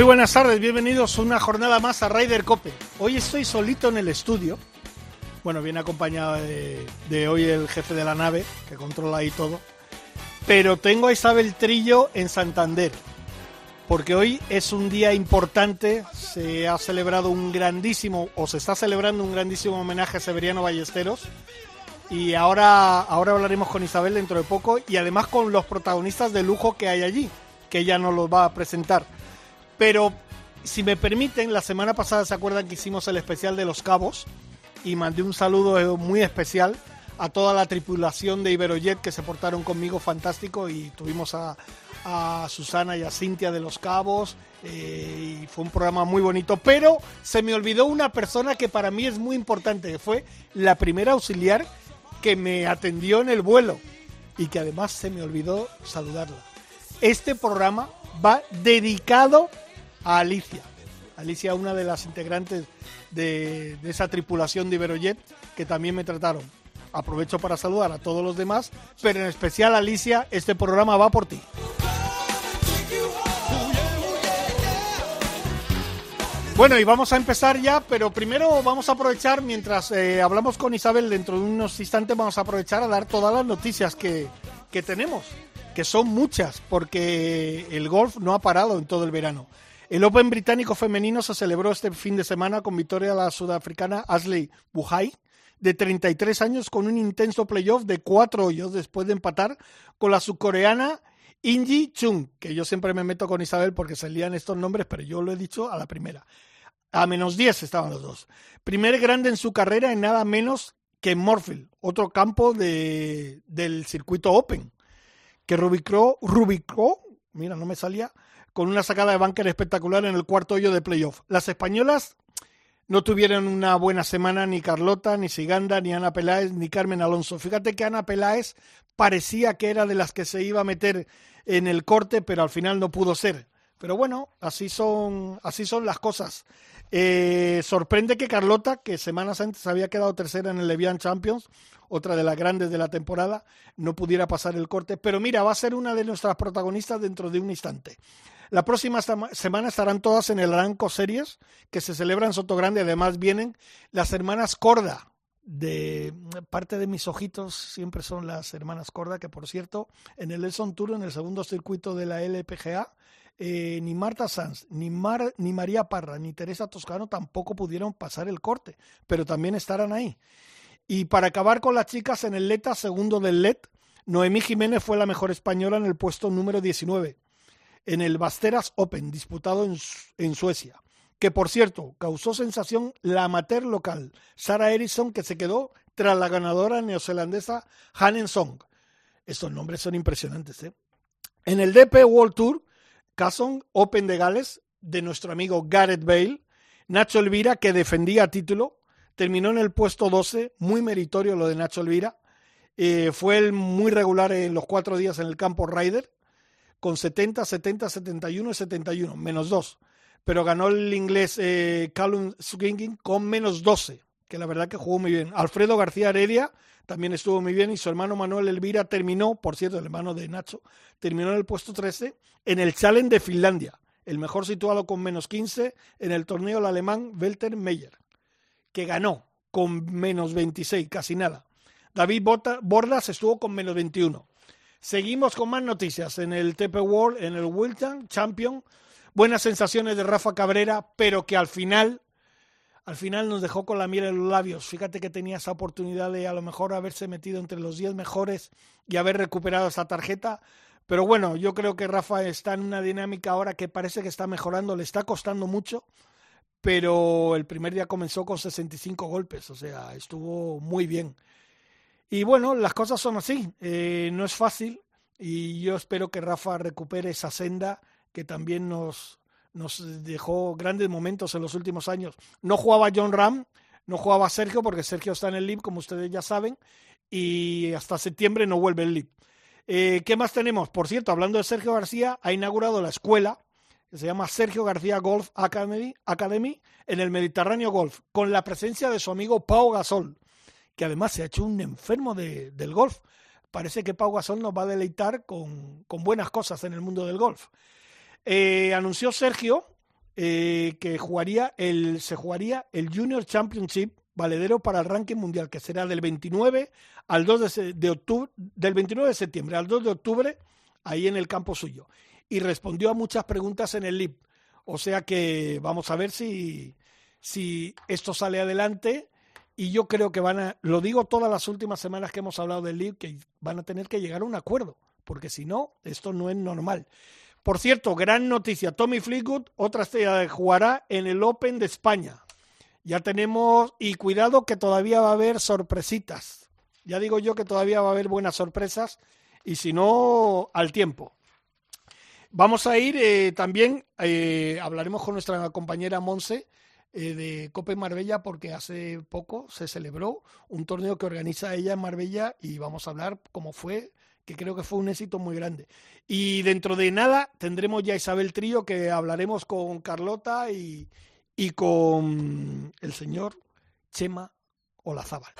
Muy buenas tardes, bienvenidos una jornada más a Ryder Cope. Hoy estoy solito en el estudio. Bueno, viene acompañado de, hoy el jefe de la nave, que controla ahí todo. Pero tengo a Isabel Trillo en Santander, porque hoy es un día importante. Se ha celebrado un grandísimo, o se está celebrando un grandísimo homenaje a Severiano Ballesteros. Y ahora, ahora hablaremos con Isabel dentro de poco y además con los protagonistas de lujo que hay allí, que ella nos los va a presentar. Pero si me permiten, la semana pasada se acuerdan que hicimos el especial de los cabos y mandé un saludo muy especial a toda la tripulación de Iberojet que se portaron conmigo fantástico y tuvimos a, Susana y a Cintia de los Cabos eh, y fue un programa muy bonito. Pero se me olvidó una persona que para mí es muy importante, que fue la primera auxiliar que me atendió en el vuelo y que además se me olvidó saludarla. Este programa va dedicado a Alicia. Alicia, una de las integrantes de, esa tripulación de Iberojet que también me trataron. Aprovecho para saludar a todos los demás, pero en especial Alicia, este programa va por ti. Bueno, y vamos a empezar ya, pero primero vamos a aprovechar, mientras eh, hablamos con Isabel dentro de unos instantes, vamos a aprovechar a dar todas las noticias que, que tenemos, que son muchas, porque el golf no ha parado en todo el verano. El Open británico femenino se celebró este fin de semana con victoria de la sudafricana Ashley Buhai, de 33 años, con un intenso playoff de cuatro hoyos después de empatar con la subcoreana Inji Chung, que yo siempre me meto con Isabel porque salían estos nombres, pero yo lo he dicho a la primera. A menos 10 estaban los dos. Primer grande en su carrera en nada menos que Morfield, otro campo de, del circuito Open, que rubicó, rubicó, mira, no me salía, con una sacada de banker espectacular en el cuarto hoyo de playoff. Las españolas no tuvieron una buena semana ni Carlota, ni Siganda, ni Ana Peláez, ni Carmen Alonso. Fíjate que Ana Peláez parecía que era de las que se iba a meter en el corte, pero al final no pudo ser. Pero bueno, así son, así son las cosas. Eh, sorprende que Carlota, que semanas antes había quedado tercera en el Levian Champions, otra de las grandes de la temporada, no pudiera pasar el corte. Pero mira, va a ser una de nuestras protagonistas dentro de un instante. La próxima semana estarán todas en el Aranco Series, que se celebra en Soto Grande. Además vienen las hermanas Corda, de parte de mis ojitos siempre son las hermanas Corda, que por cierto, en el Elson Tour, en el segundo circuito de la LPGA, eh, ni Marta Sanz, ni, ni María Parra, ni Teresa Toscano tampoco pudieron pasar el corte, pero también estarán ahí. Y para acabar con las chicas en el LETA, segundo del LED, Noemí Jiménez fue la mejor española en el puesto número 19 en el Basteras Open, disputado en, Suecia. Que por cierto, causó sensación la amateur local, Sarah Eriksson, que se quedó tras la ganadora neozelandesa Hanen Song. Estos nombres son impresionantes. ¿eh? En el DP World Tour, Casson Open de Gales, de nuestro amigo Gareth Bale, Nacho Elvira, que defendía título, terminó en el puesto 12, muy meritorio lo de Nacho Elvira. Eh, fue el muy regular en los cuatro días en el campo Ryder con 70, 70, 71 y 71, menos 2. Pero ganó el inglés eh, Callum Swinging con menos 12, que la verdad que jugó muy bien. Alfredo García Heredia también estuvo muy bien y su hermano Manuel Elvira terminó, por cierto, el hermano de Nacho, terminó en el puesto 13 en el Challenge de Finlandia, el mejor situado con menos 15 en el torneo el alemán Welter Meyer, que ganó con menos 26, casi nada. David Bordas estuvo con menos 21. Seguimos con más noticias en el TP World, en el Wilton Champion. Buenas sensaciones de Rafa Cabrera, pero que al final, al final nos dejó con la miel en los labios. Fíjate que tenía esa oportunidad de a lo mejor haberse metido entre los 10 mejores y haber recuperado esa tarjeta. Pero bueno, yo creo que Rafa está en una dinámica ahora que parece que está mejorando, le está costando mucho, pero el primer día comenzó con 65 golpes, o sea, estuvo muy bien. Y bueno, las cosas son así, eh, no es fácil y yo espero que Rafa recupere esa senda que también nos, nos dejó grandes momentos en los últimos años. No jugaba John Ram, No jugaba Sergio porque Sergio está en el LIB, como ustedes ya saben, y hasta septiembre no vuelve el LIB. Eh, ¿Qué más tenemos? Por cierto, hablando de Sergio García, ha inaugurado la escuela que se llama Sergio García Golf Academy, Academy en el Mediterráneo Golf, con la presencia de su amigo Pau Gasol, que además se ha hecho un enfermo de, del golf. Parece que Pau Gasol nos va a deleitar con, con buenas cosas en el mundo del golf. Eh, anunció Sergio eh, que jugaría el, se jugaría el Junior Championship valedero para el ranking mundial, que será del 29 al 2 de, de, octubre, del 29 de septiembre al 2 de octubre, ahí en el campo suyo y respondió a muchas preguntas en el LIB. O sea que vamos a ver si, si esto sale adelante. Y yo creo que van a, lo digo todas las últimas semanas que hemos hablado del LIB, que van a tener que llegar a un acuerdo, porque si no, esto no es normal. Por cierto, gran noticia, Tommy Fleetwood, otra estrella jugará en el Open de España. Ya tenemos, y cuidado que todavía va a haber sorpresitas. Ya digo yo que todavía va a haber buenas sorpresas, y si no, al tiempo. Vamos a ir eh, también, eh, hablaremos con nuestra compañera Monse eh, de Cope Marbella porque hace poco se celebró un torneo que organiza ella en Marbella y vamos a hablar cómo fue, que creo que fue un éxito muy grande. Y dentro de nada tendremos ya Isabel Trío que hablaremos con Carlota y, y con el señor Chema Olazábal.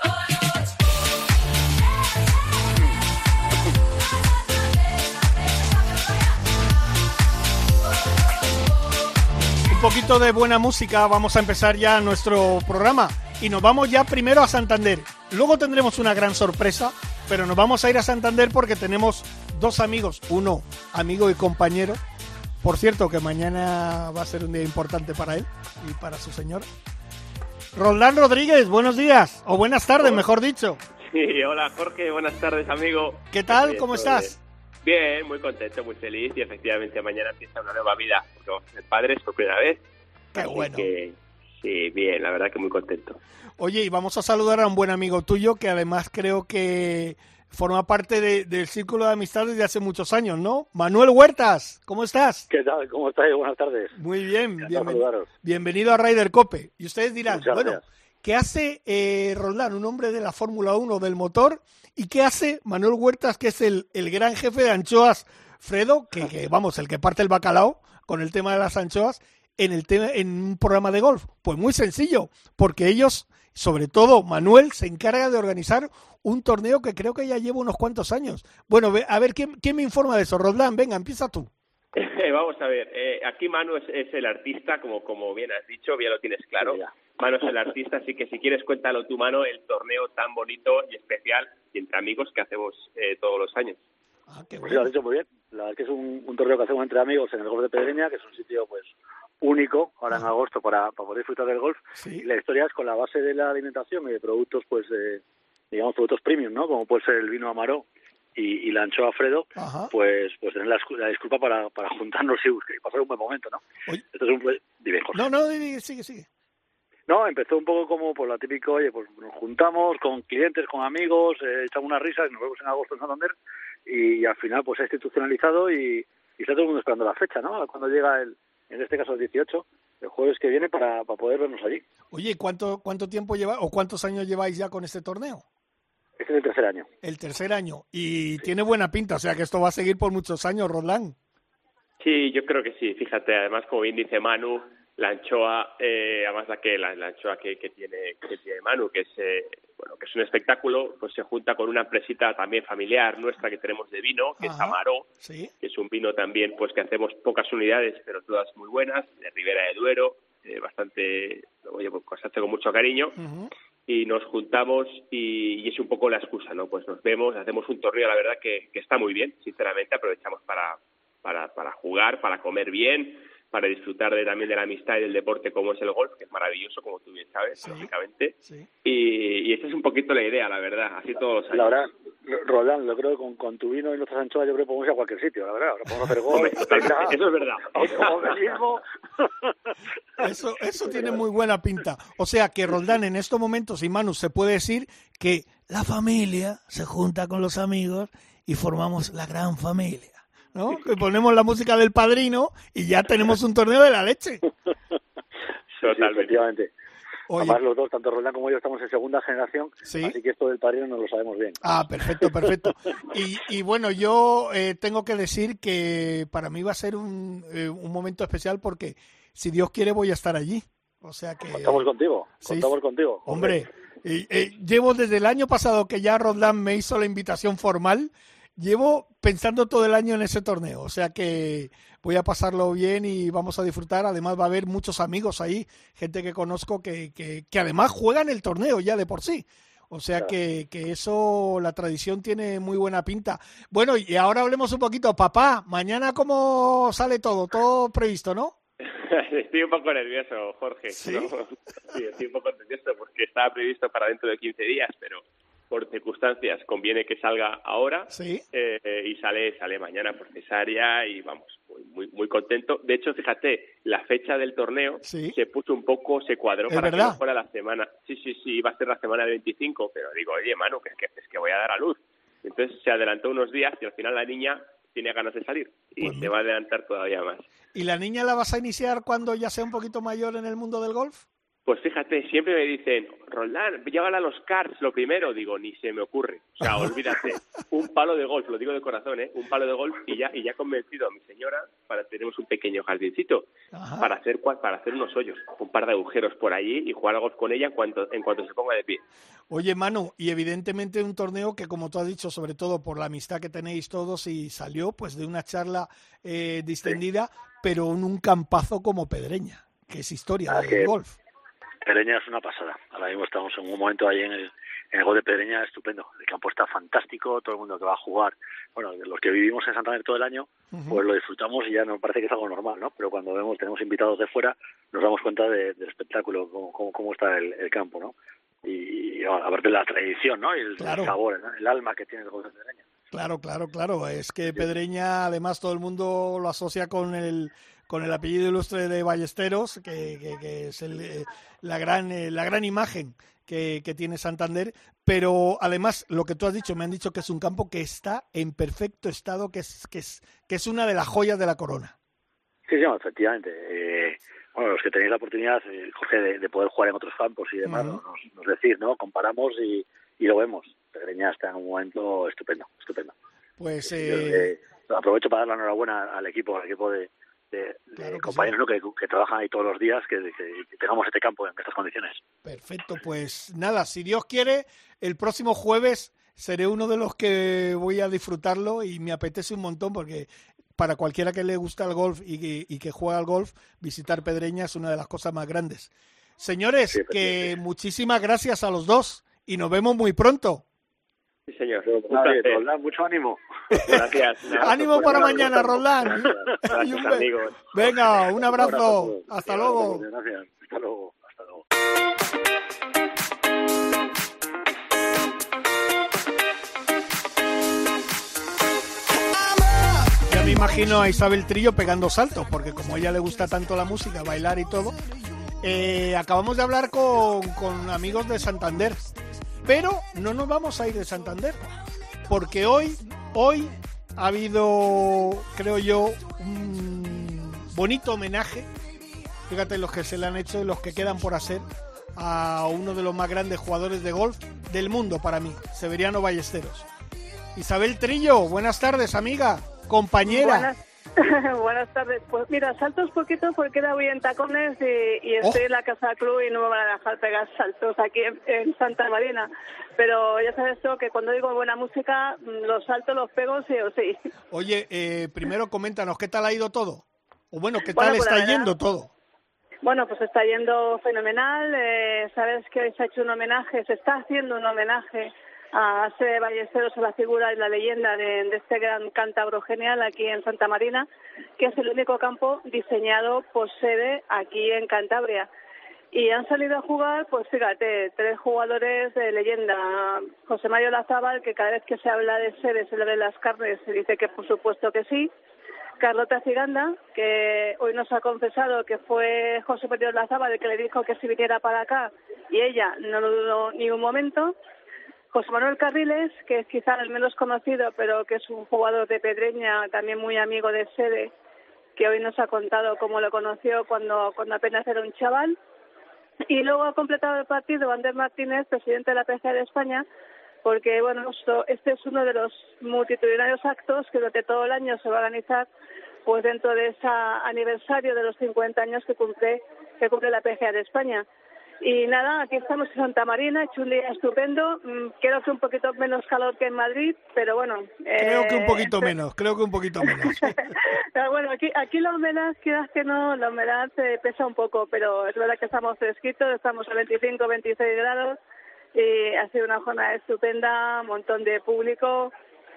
Poquito de buena música, vamos a empezar ya nuestro programa y nos vamos ya primero a Santander. Luego tendremos una gran sorpresa, pero nos vamos a ir a Santander porque tenemos dos amigos, uno amigo y compañero. Por cierto, que mañana va a ser un día importante para él y para su señor. Roldán Rodríguez, buenos días, o buenas tardes, mejor dicho. Sí, hola Jorge, buenas tardes amigo. ¿Qué tal? ¿Cómo estás? Bien, muy contento, muy feliz y efectivamente mañana empieza una nueva vida porque vamos a ser padres por primera vez. Qué bueno. Que, sí, bien, la verdad que muy contento. Oye, y vamos a saludar a un buen amigo tuyo que además creo que forma parte de, del círculo de amistad desde hace muchos años, ¿no? Manuel Huertas, ¿cómo estás? ¿Qué tal? ¿Cómo estáis? Buenas tardes. Muy bien, bienvenido, bienvenido a Ryder Cope. Y ustedes dirán, Muchas bueno, gracias. ¿Qué hace eh, Roldán, un hombre de la Fórmula 1 del motor? ¿Y qué hace Manuel Huertas, que es el, el gran jefe de anchoas, Fredo, que, que, vamos, el que parte el bacalao con el tema de las anchoas, en, el tema, en un programa de golf? Pues muy sencillo, porque ellos, sobre todo Manuel, se encarga de organizar un torneo que creo que ya lleva unos cuantos años. Bueno, a ver, ¿quién, quién me informa de eso? Roldán, venga, empieza tú. Vamos a ver, eh, aquí Manu es, es, el artista, como, como bien has dicho, bien lo tienes claro. Sí, Manu es el artista, así que si quieres cuéntalo tú, Manu, el torneo tan bonito y especial y entre amigos que hacemos eh, todos los años. Ah, qué Pues bueno. sí, lo has dicho muy bien. La verdad es que es un, un torneo que hacemos entre amigos en el golf de Pedreña, que es un sitio pues único ahora en agosto para, para poder disfrutar del golf. Sí. Y la historia es con la base de la alimentación y de productos, pues, eh, digamos, productos premium, ¿no? Como puede ser el vino Amaró y, y la anchoa Fredo, Ajá. pues pues tener la, la disculpa para, para juntarnos y, y pasar un buen momento, ¿no? Oye. Esto es un... pues, dime, Jorge. No, no, sigue, sigue. No, empezó un poco como por la típico, oye, pues nos juntamos con clientes, con amigos, eh, echamos unas risas, nos vemos en agosto en Santander y, al final pues se ha institucionalizado y, y está todo el mundo esperando la fecha, ¿no? Cuando llega el, en este caso el 18, el jueves que viene para, para poder vernos allí. Oye, ¿cuánto, ¿cuánto tiempo lleva o cuántos años lleváis ya con este torneo? Este es el tercer año. El tercer año. Y tiene buena pinta, o sea que esto va a seguir por muchos años, Roland. Sí, yo creo que sí. Fíjate, además, como bien dice Manu, la anchoa, eh, además la que la, la anchoa que, que tiene que tiene Manu, que es eh, bueno, que es un espectáculo, pues se junta con una empresita también familiar nuestra que tenemos de vino, que es. Amaró, Sí. que es un vino también pues que hacemos pocas unidades, pero todas muy buenas, de Ribera de Duero, eh, bastante, oye, pues se hace con mucho cariño y nos juntamos y, y es un poco la excusa, ¿no? Pues nos vemos, hacemos un torneo, la verdad que, que está muy bien, sinceramente, aprovechamos para, para, para jugar, para comer bien, para disfrutar de, también de la amistad y del deporte como es el golf, que es maravilloso, como tú bien sabes, Sí. lógicamente. Sí. Y, y esa es un poquito la idea, la verdad, así todos los años. La verdad, Roland, yo creo que con, con tu vino y nuestras anchoas yo creo que podemos ir a cualquier sitio, la verdad. Ahora podemos hacer golf, eso es verdad. automovilismo. Eso, eso tiene muy buena pinta. O sea que Roldán, en estos momentos, y Manu, se puede decir que la familia se junta con los amigos y formamos la gran familia. ¿No? Que ponemos la música del padrino y ya tenemos un torneo de la leche. Sí, sí, Totalmente. efectivamente. Además, los dos, tanto Roldán como yo, estamos en segunda generación, así que esto del padrino no lo sabemos bien. Ah, perfecto, perfecto. y, y bueno, yo eh, tengo que decir que para mí va a ser un, eh, un momento especial porque, si Dios quiere, voy a estar allí. O sea que... Contamos contigo, contamos contigo. Hombre, eh, llevo desde el año pasado que ya Roldán me hizo la invitación formal, llevo pensando todo el año en ese torneo. O sea que voy a pasarlo bien y vamos a disfrutar. Además va a haber muchos amigos ahí, gente que conozco que, que, que además juegan el torneo ya de por sí. O sea que, que, eso, la tradición tiene muy buena pinta. Bueno, y ahora hablemos un poquito. Papá, mañana cómo sale todo, todo previsto, ¿no? estoy un poco nervioso, Jorge. ¿Sí? estoy un poco nervioso porque estaba previsto para dentro de 15 días, pero por circunstancias conviene que salga ahora ¿Sí? eh, y sale sale mañana por cesárea y vamos muy, muy muy contento de hecho fíjate la fecha del torneo ¿Sí? se puso un poco se cuadró ¿Es para verdad? que no fuera la semana sí sí sí iba a ser la semana del 25 pero digo oye Manu que es que, es que voy a dar a luz entonces se adelantó unos días y al final la niña tiene ganas de salir y Pues se va a adelantar todavía más ¿Y la niña la vas a iniciar cuando ya sea un poquito mayor en el mundo del golf? Pues fíjate, siempre me dicen, Roldán, llévala a los karts lo primero. Digo, ni se me ocurre. O sea, olvídate. Un palo de golf, lo digo de corazón, ¿eh? Un palo de golf y ya, y ya he convencido a mi señora para tenemos un pequeño jardincito Ajá. para hacer para hacer unos hoyos, un par de agujeros por allí y jugar al golf con ella en cuanto en cuanto se ponga de pie. Oye, Manu, y evidentemente un torneo que, como tú has dicho, sobre todo por la amistad que tenéis todos, y salió pues de una charla eh, distendida, pero en un campazo como Pedreña, que es historia Ah, del golf. Pedreña es una pasada. Ahora mismo estamos en un momento ahí en el, en el gol de Pedreña estupendo. El campo está fantástico, todo el mundo que va a jugar, bueno, los que vivimos en Santander todo el año, pues lo disfrutamos y ya nos parece que es algo normal, ¿no? Pero cuando vemos, tenemos invitados de fuera, nos damos cuenta de- del espectáculo, cómo, cómo, cómo está el, el campo, ¿no? Y, y, bueno, aparte de la tradición, ¿no? Y el, Claro. el sabor, ¿no? el alma que tiene el gol de Pedreña. Claro, claro, claro. Es que Pedreña, además, todo el mundo lo asocia con el con el apellido ilustre de Ballesteros, que, que- que es el, eh, la gran eh, la gran imagen que, que tiene Santander. Pero además, lo que tú has dicho, me han dicho que es un campo que está en perfecto estado, que es que es que es una de las joyas de la corona. Sí, sí, no, efectivamente. Eh, bueno, los que tenéis la oportunidad, eh, Jorge, de, de poder jugar en otros campos y demás, nos, nos decís, ¿no? Comparamos y, y lo vemos. Pedreña está en un momento estupendo, estupendo. Pues eh, eh, aprovecho para dar la enhorabuena al equipo, al equipo de, de- de Claro que compañeros ¿no? que, que trabajan ahí todos los días, que, que- que tengamos este campo en estas condiciones. Perfecto, pues nada, si Dios quiere, el próximo jueves seré uno de los que voy a disfrutarlo y me apetece un montón porque para cualquiera que le gusta el golf y que, y que juega al golf, visitar Pedreña es una de las cosas más grandes. Señores, Sí, que muchísimas gracias a los dos y nos vemos muy pronto. Sí, señor. Un placer. Roldán, mucho ánimo. Gracias. Ánimo para mañana. Roland. Gracias, amigos. Venga, un abrazo. Hasta luego. Gracias. Hasta luego. Hasta luego. Ya me imagino a Isabel Trillo pegando saltos, porque como a ella le gusta tanto la música, bailar y todo, eh, acabamos de hablar con, con amigos de Santander. Pero no nos vamos a ir de Santander, porque hoy, hoy ha habido, creo yo, un bonito homenaje. Fíjate los que se le han hecho y los que quedan por hacer a uno de los más grandes jugadores de golf del mundo para mí, Severiano Ballesteros. Isabel Trillo, buenas tardes, amiga, compañera. Buenas, buenas tardes. Pues mira, saltos poquito porque era voy en tacones y, y estoy Oh. en la casa club y no me van a dejar pegar saltos aquí en, en Santa Marina. Pero ya sabes tú que cuando digo buena música, mm, los saltos los pego sí o sí. Oye, eh, primero coméntanos, ¿qué tal ha ido todo? O bueno, ¿qué Bueno, tal pues está yendo todo? Bueno, pues está yendo fenomenal. Eh, Sabes que hoy se ha hecho un homenaje, se está haciendo un homenaje a Sede Ballesteros, a la figura y la leyenda de, de este gran cántabro genial aquí en Santa Marina, que es el único campo diseñado por Sede aquí en Cantabria. Y han salido a jugar, pues fíjate, tres jugadores de leyenda. José Mario Lazábal, que cada vez que se habla de Sede se le ven las carnes, se dice que por supuesto que sí. Carlota Ciganda, que hoy nos ha confesado que fue José Mario Lazábal el que le dijo que si viniera para acá y ella no lo dudó ni un momento. José Manuel Carriles, que es quizá el menos conocido, pero que es un jugador de Pedreña, también muy amigo de Sede, que hoy nos ha contado cómo lo conoció cuando, cuando apenas era un chaval. Y luego ha completado el partido Ander Martínez, presidente de la PGA de España, porque bueno, este es uno de los multitudinarios actos que durante todo el año se va a organizar pues dentro de ese aniversario de los 50 años que cumple que cumple la PGA de España. Y nada, aquí estamos en Santa Marina, hecho un día estupendo. Mm, creo que un poquito menos calor que en Madrid, pero bueno. Creo que un poquito eh, menos, creo que un poquito menos. pero bueno, aquí, aquí la humedad, quieras que no, la humedad se pesa un poco, pero es verdad que estamos fresquitos, estamos a 25, 26 grados y ha sido una jornada estupenda, un montón de público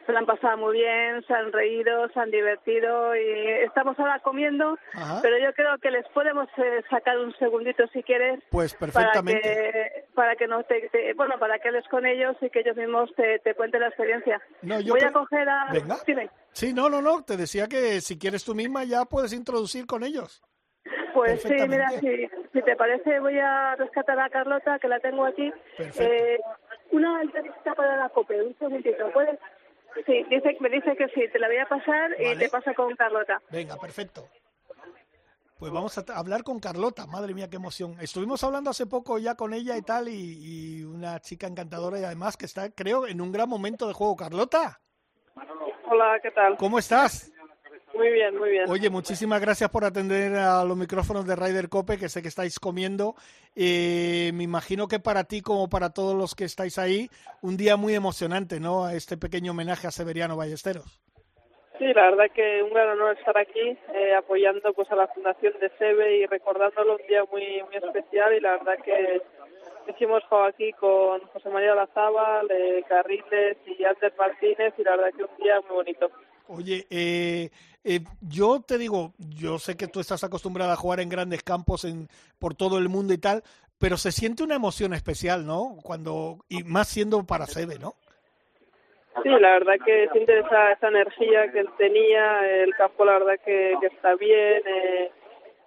se la han pasado muy bien, se han reído, se han divertido y estamos ahora comiendo, pero yo creo que les podemos eh, sacar un segundito si quieres. Pues perfectamente. Para que, no te, bueno, para que les con ellos y que ellos mismos te, te cuenten la experiencia. No, yo Voy a coger a... Venga. Sí, no, no, no, te decía que si quieres tú misma ya puedes introducir con ellos. Pues sí, mira, si, si te parece voy a rescatar a Carlota, que la tengo aquí. Eh, una entrevista para la COPE, un segundito, ¿puedes? Sí, dice, me dice que sí, te la voy a pasar y te pasa con Carlota. Venga, perfecto. Pues vamos a hablar con Carlota, madre mía, qué emoción. Estuvimos hablando hace poco ya con ella y tal, y, y, una chica encantadora y además que está, creo, en un gran momento de juego. Carlota. Hola, ¿qué tal? ¿Cómo estás? Muy bien, muy bien. Oye, muchísimas gracias por atender a los micrófonos de Ryder Cope, que sé que estáis comiendo. Eh, me imagino que para ti, como para todos los que estáis ahí, un día muy emocionante, ¿no? Este pequeño homenaje a Severiano Ballesteros. Sí, la verdad que un gran honor estar aquí eh, apoyando pues a la Fundación de Seve y recordándolo un día muy muy especial y la verdad que hicimos juego aquí con José María Lazábal, eh, Carriles y Ander Martínez y la verdad que un día muy bonito. Oye, eh, eh, yo te digo, yo sé que tú estás acostumbrada a jugar en grandes campos en, por todo el mundo y tal, pero se siente una emoción especial, ¿no? Cuando y más siendo para Sede, ¿no? Sí, la verdad que siente esa, esa energía que él tenía, el campo la verdad que, que está bien, eh,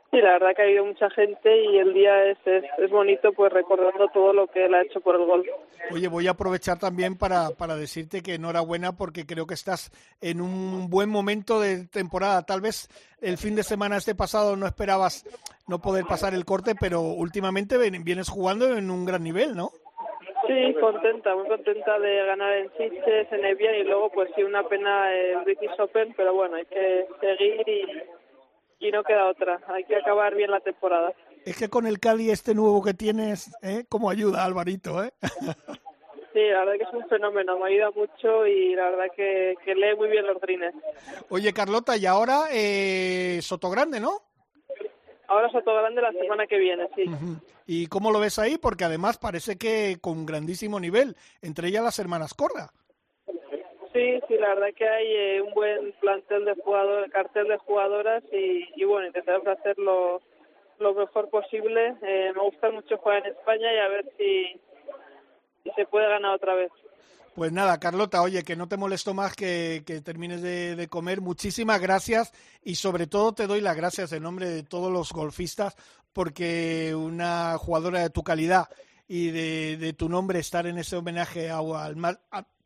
Sí, la verdad que ha habido mucha gente y el día es, es, bonito pues recordando todo lo que él ha hecho por el gol. Oye, voy a aprovechar también para, para decirte que enhorabuena porque creo que estás en un buen momento de temporada. Tal vez el fin de semana este pasado no esperabas no poder pasar el corte, pero últimamente vienes jugando en un gran nivel, ¿no? Sí, contenta, muy contenta de ganar en Sitges, en Evian y luego pues sí una pena el British Open, pero bueno, hay que seguir y y no queda otra. Hay que acabar bien la temporada. Es que con el Cali este nuevo que tienes, ¿eh? ¿Cómo ayuda Alvarito, eh? Sí, la verdad que es un fenómeno, me ayuda mucho y la verdad que, que lee muy bien los drines. Oye, Carlota, y ahora eh, Sotogrande, ¿no? Ahora Sotogrande la semana que viene, sí. ¿Y cómo lo ves ahí? Porque además parece que con grandísimo nivel, entre ellas las hermanas Corra. Sí, sí, la verdad que hay eh, un buen plantel de jugadores, cartel de jugadoras y, bueno, intentaremos hacerlo lo mejor posible. Eh, me gusta mucho jugar en España y a ver si, se puede ganar otra vez. Pues nada, Carlota, oye, que no te molesto más que, que termines de, comer. Muchísimas gracias y sobre todo te doy las gracias en nombre de todos los golfistas porque una jugadora de tu calidad y de, de tu nombre estar en ese homenaje a, al,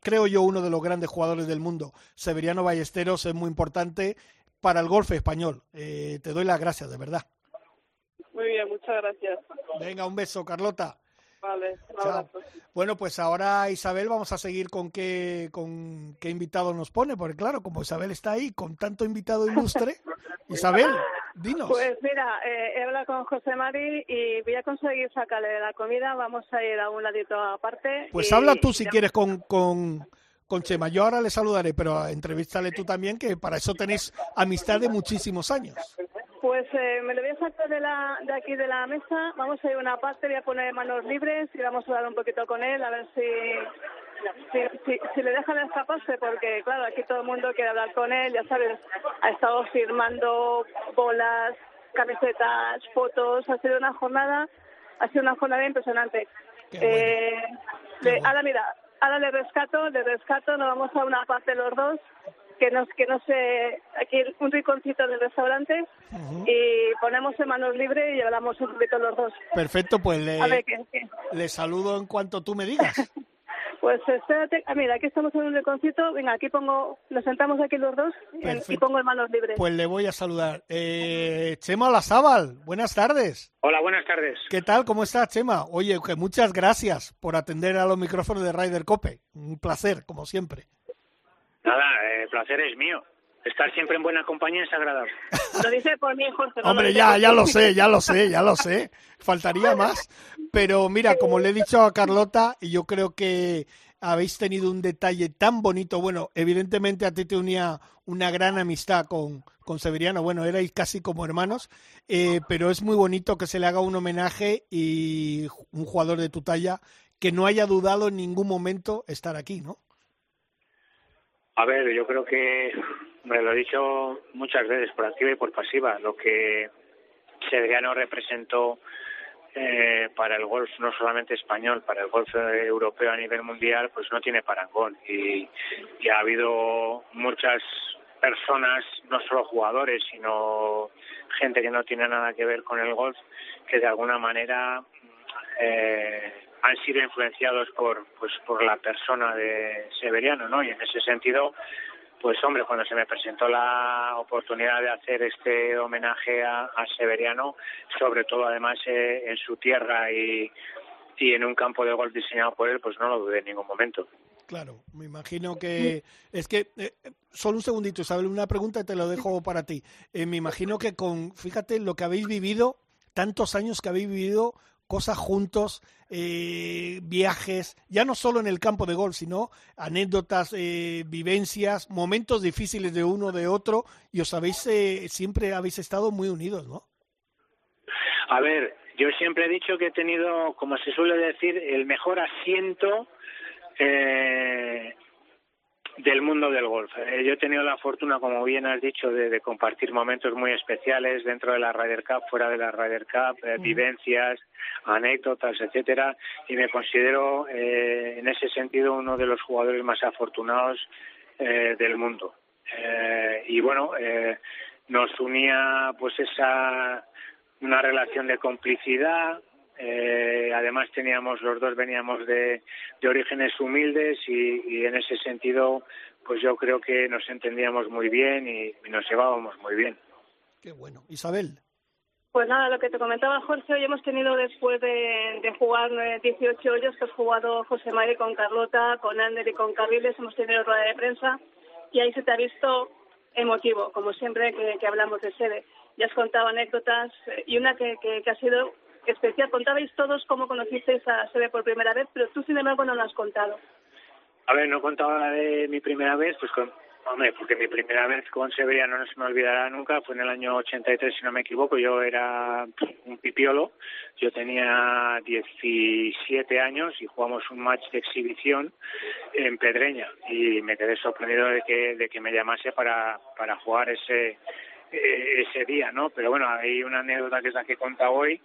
creo yo, uno de los grandes jugadores del mundo. Severiano Ballesteros es muy importante para el golf español. Eh, te doy las gracias, de verdad. Muy bien, muchas gracias. Venga, un beso, Carlota. Vale, Bueno, pues ahora Isabel vamos a seguir con qué, con qué invitado nos pone, porque claro, como Isabel está ahí con tanto invitado ilustre, Isabel, dinos. Pues mira, eh, he hablado con José Mari y voy a conseguir sacarle la comida, vamos a ir a un ladito aparte. Pues habla tú si quieres con, con, con Chema, yo ahora le saludaré, pero entrevístale tú también, que para eso tenéis amistad de muchísimos años. Pues eh, me lo voy a sacar de, la, de aquí de la mesa. Vamos a ir a una parte, voy a poner manos libres y vamos a hablar un poquito con él, a ver si, si, si, le dejan escaparse, porque claro, aquí todo el mundo quiere hablar con él, ya sabes, ha estado firmando bolas, camisetas, fotos, ha sido una jornada, ha sido una jornada impresionante. Eh, ahora mira, ahora le rescato, le rescato, nos vamos a una parte los dos que nos que no se aquí un rinconcito del restaurante y ponemos en manos libres y hablamos un poquito los dos. Perfecto, pues le, le saludo en cuanto tú me digas. Pues espérate, ah, mira, aquí estamos en un concierto. Venga, aquí pongo, nos sentamos aquí los dos y pongo en manos libres. Pues le voy a saludar. Eh, Chema Olazábal, buenas tardes. Hola, buenas tardes. ¿Qué tal? ¿Cómo estás, Chema? Oye, que muchas gracias por atender a los micrófonos de Ryder Cope. Un placer, como siempre. Nada, el placer es mío. Estar siempre en buena compañía es agradable. Lo dice por mí, Jorge. Hombre, ya, ya lo sé, ya lo sé, ya lo sé. Faltaría más. Pero mira, como le he dicho a Carlota, yo creo que habéis tenido un detalle tan bonito. Bueno, evidentemente a ti te unía una gran amistad con, con Severiano. Bueno, erais casi como hermanos, eh, pero es muy bonito que se le haga un homenaje y un jugador de tu talla que no haya dudado en ningún momento estar aquí, ¿no? A ver, yo creo que me lo he dicho muchas veces por activa y por pasiva. Lo que Severiano representó eh, para el golf no solamente español, para el golf europeo a nivel mundial, pues no tiene parangón. Y, y ha habido muchas personas, no solo jugadores, sino gente que no tiene nada que ver con el golf, que de alguna manera eh, han sido influenciados por pues por la persona de Severiano, ¿no? Y en ese sentido, pues hombre, cuando se me presentó la oportunidad de hacer este homenaje a, Severiano, sobre todo además eh, en su tierra y, y en un campo de golf diseñado por él, pues no lo dudé en ningún momento. Claro, me imagino que es que eh, solo un segundito, Isabel, una pregunta te lo dejo para ti. Eh, me imagino que con, fíjate lo que habéis vivido, tantos años que habéis vivido cosas juntos, eh, viajes, ya no solo en el campo de golf, sino anécdotas, eh, vivencias, momentos difíciles de uno de otro, y os habéis, eh, siempre habéis estado muy unidos, ¿no? A ver, yo siempre he dicho que he tenido, como se suele decir, el mejor asiento eh, del mundo del golf. Eh, yo he tenido la fortuna, como bien has dicho, de, compartir momentos muy especiales dentro de la Ryder Cup, fuera de la Ryder Cup, eh, vivencias, anécdotas, etcétera, y me considero eh, en ese sentido uno de los jugadores más afortunados del mundo. y bueno, nos unía pues esa una relación de complicidad, eh, además teníamos los dos veníamos de, de orígenes humildes y, en ese sentido pues yo creo que nos entendíamos muy bien y, nos llevábamos muy bien. Qué bueno. Isabel. Pues nada, lo que te comentaba Jorge, hoy hemos tenido después de, de jugar 18 hoyos que has jugado José María con Carlota, con Ander y con Carriles, hemos tenido rueda de prensa y ahí se te ha visto emotivo, como siempre que, hablamos de sede. Ya has contado anécdotas eh, y una que, que ha sido especial. Contabais todos cómo conocisteis a Sebe por primera vez, pero tú, sin embargo, no lo has contado. A ver, no he contado la de mi primera vez, pues con, porque mi primera vez con Severiano no se me olvidará nunca, fue en el año 83, si no me equivoco, yo era un pipiolo, yo tenía 17 años y jugamos un match de exhibición en Pedreña y me quedé sorprendido de que, de que me llamase para, para jugar ese, eh, ese día, ¿no? Pero bueno, hay una anécdota que es la que he hoy,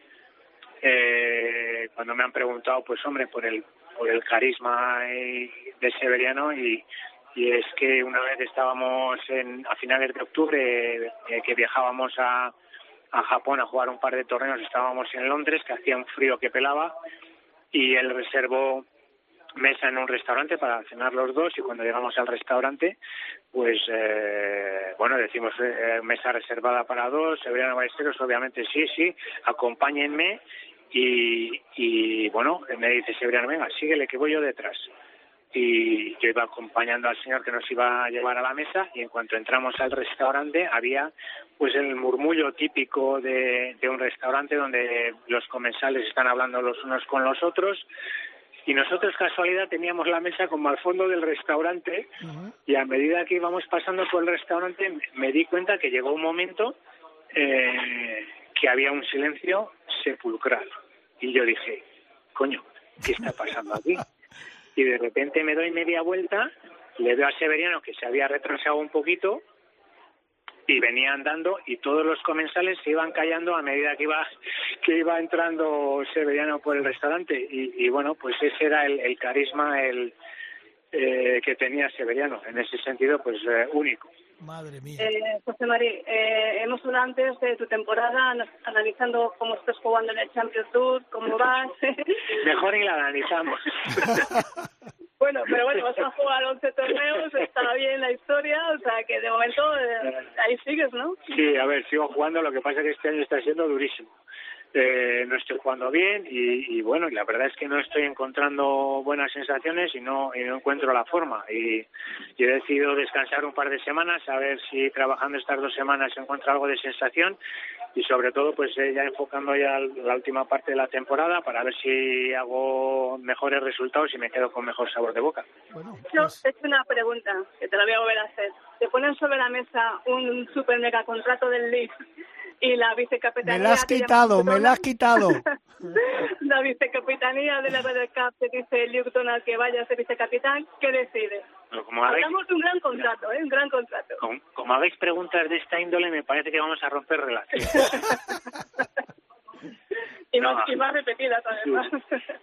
eh, cuando me han preguntado, pues hombre, por el, por el carisma de Severiano y, y es que una vez estábamos en, a finales de octubre eh, que viajábamos a, a Japón a jugar un par de torneos, estábamos en Londres, que hacía un frío que pelaba y él reservó mesa en un restaurante para cenar los dos y cuando llegamos al restaurante pues eh, bueno decimos eh, mesa reservada para dos Severiano Ballesteros obviamente sí sí acompáñenme y, y bueno, me dice Severiano, venga, síguele que voy yo detrás. Y yo iba acompañando al señor que nos iba a llevar a la mesa y en cuanto entramos al restaurante había pues el murmullo típico de un restaurante donde los comensales están hablando los unos con los otros y nosotros casualidad teníamos la mesa como al fondo del restaurante y a medida que íbamos pasando por el restaurante me di cuenta que llegó un momento eh, que había un silencio sepulcral. Y yo dije, coño, ¿qué está pasando aquí? Y de repente me doy media vuelta, le veo a Severiano que se había retrasado un poquito y venía andando y todos los comensales se iban callando a medida que iba que iba entrando Severiano por el restaurante y, bueno pues ese era el, carisma el eh, que tenía Severiano en ese sentido pues eh, único Madre mía. Eh, José María, eh, hemos hablado antes de tu temporada, analizando cómo estás jugando en el Champions Tour, cómo vas. Mejor ni la analizamos. Bueno, pero bueno, vas a jugar 11 torneos, está bien la historia, o sea que de momento eh, ahí sigues, ¿no? Sí, a ver, sigo jugando, lo que pasa es que este año está siendo durísimo. Eh, no estoy jugando bien y, y, bueno, la verdad es que no estoy encontrando buenas sensaciones y no, y no encuentro la forma. Y, y, he decidido descansar un par de semanas, a ver si trabajando estas dos semanas encuentro algo de sensación y sobre todo pues eh, ya enfocando ya la última parte de la temporada para ver si hago mejores resultados y me quedo con mejor sabor de boca. Bueno, Yo pues he hecho una pregunta que te la voy a volver a hacer. Te ponen sobre la mesa un super mega contrato del Leaf y la vicecapitanía... Me la has quitado, me la has quitado. la vicecapitanía de la Red Cup te dice Luke Donald que vaya a ser vicecapitán, ¿qué decide? Como habéis, Hablamos de un gran contrato, ¿eh? Un gran contrato. Como, como habéis preguntas de esta índole, me parece que vamos a romper relaciones. y, no, más, y más repetidas, además.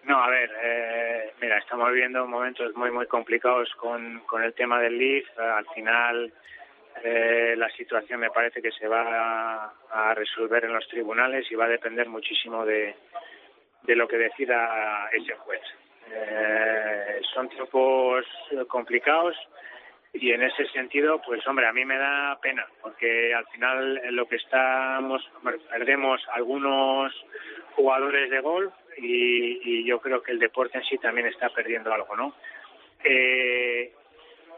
No, a ver, eh, mira, estamos viviendo momentos muy, muy complicados con, con el tema del Leaf. al final eh, la situación me parece que se va a, a, resolver en los tribunales y va a depender muchísimo de, de lo que decida ese juez. Eh, son tiempos complicados y en ese sentido, pues hombre, a mí me da pena porque al final lo que estamos, perdemos algunos jugadores de golf y, y yo creo que el deporte en sí también está perdiendo algo, ¿no? Eh,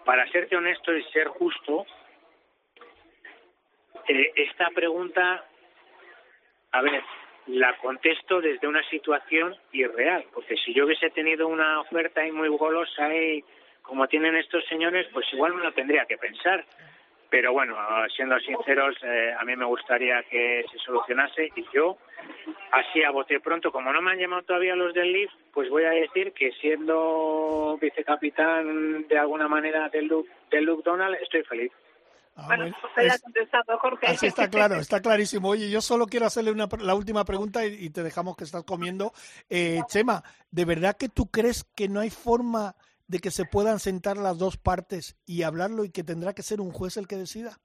para serte honesto y ser justo, eh, esta pregunta, a ver, la contesto desde una situación irreal, porque si yo hubiese tenido una oferta ahí muy golosa y como tienen estos señores, pues igual me lo tendría que pensar. Pero bueno, siendo sinceros, eh, a mí me gustaría que se solucionase y yo, así a bote pronto, como no me han llamado todavía los del LIF, pues voy a decir que siendo vicecapitán de alguna manera del Luke, del Luke Donald, estoy feliz. Ah, bueno, pues es, contestado, Jorge. Así está claro, está clarísimo. Oye, yo solo quiero hacerle una, la última pregunta y, y, te dejamos que estás comiendo. Eh, Chema, ¿de verdad que tú crees que no hay forma de que se puedan sentar las dos partes y hablarlo y que tendrá que ser un juez el que decida?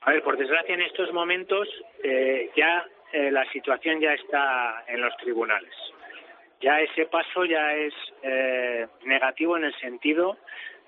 A ver, por desgracia en estos momentos eh, ya eh, la situación ya está en los tribunales. Ya ese paso ya es eh, negativo en el sentido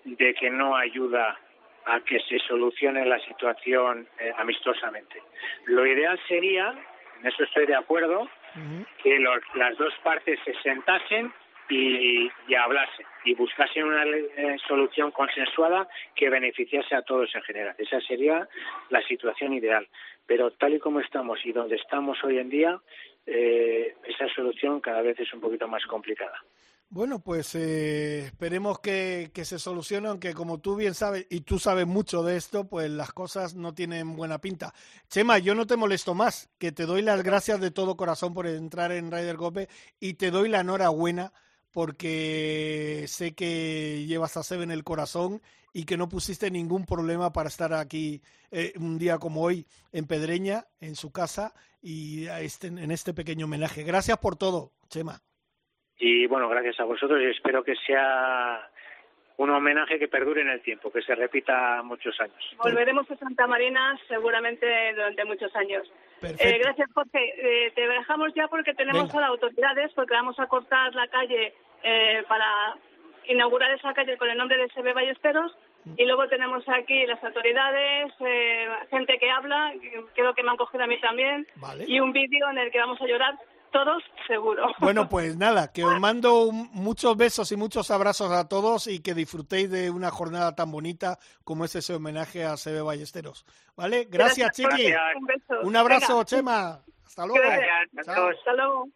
de que no ayuda a que se solucione la situación eh, amistosamente. Lo ideal sería, en eso estoy de acuerdo, uh -huh. que los, las dos partes se sentasen y, y hablasen y buscasen una eh, solución consensuada que beneficiase a todos en general. Esa sería la situación ideal. Pero tal y como estamos y donde estamos hoy en día, eh, esa solución cada vez es un poquito más complicada. Bueno, pues eh, esperemos que, se solucione, aunque como tú bien sabes, y tú sabes mucho de esto, pues las cosas no tienen buena pinta. Chema, yo no te molesto más, que te doy las gracias de todo corazón por entrar en Ryder Cope y te doy la enhorabuena porque sé que llevas a Sebe en el corazón y que no pusiste ningún problema para estar aquí eh, un día como hoy en Pedreña, en su casa, y este, en este pequeño homenaje. Gracias por todo, Chema. Y bueno, gracias a vosotros y espero que sea un homenaje que perdure en el tiempo, que se repita muchos años. Volveremos a Santa Marina seguramente durante muchos años. Eh, gracias, Jorge. Eh, te dejamos ya porque tenemos Venga. a las autoridades, porque vamos a cortar la calle eh, para inaugurar esa calle con el nombre de SB Ballesteros. Y luego tenemos aquí las autoridades, eh, gente que habla, creo que me han cogido a mí también, vale. y un vídeo en el que vamos a llorar todos seguro. Bueno, pues nada, que os mando muchos besos y muchos abrazos a todos y que disfrutéis de una jornada tan bonita como es ese homenaje a Sebe Ballesteros. ¿Vale? Gracias, Gracias Chiqui. Un, un abrazo, Venga. Chema. Hasta luego. Gracias. Hasta luego.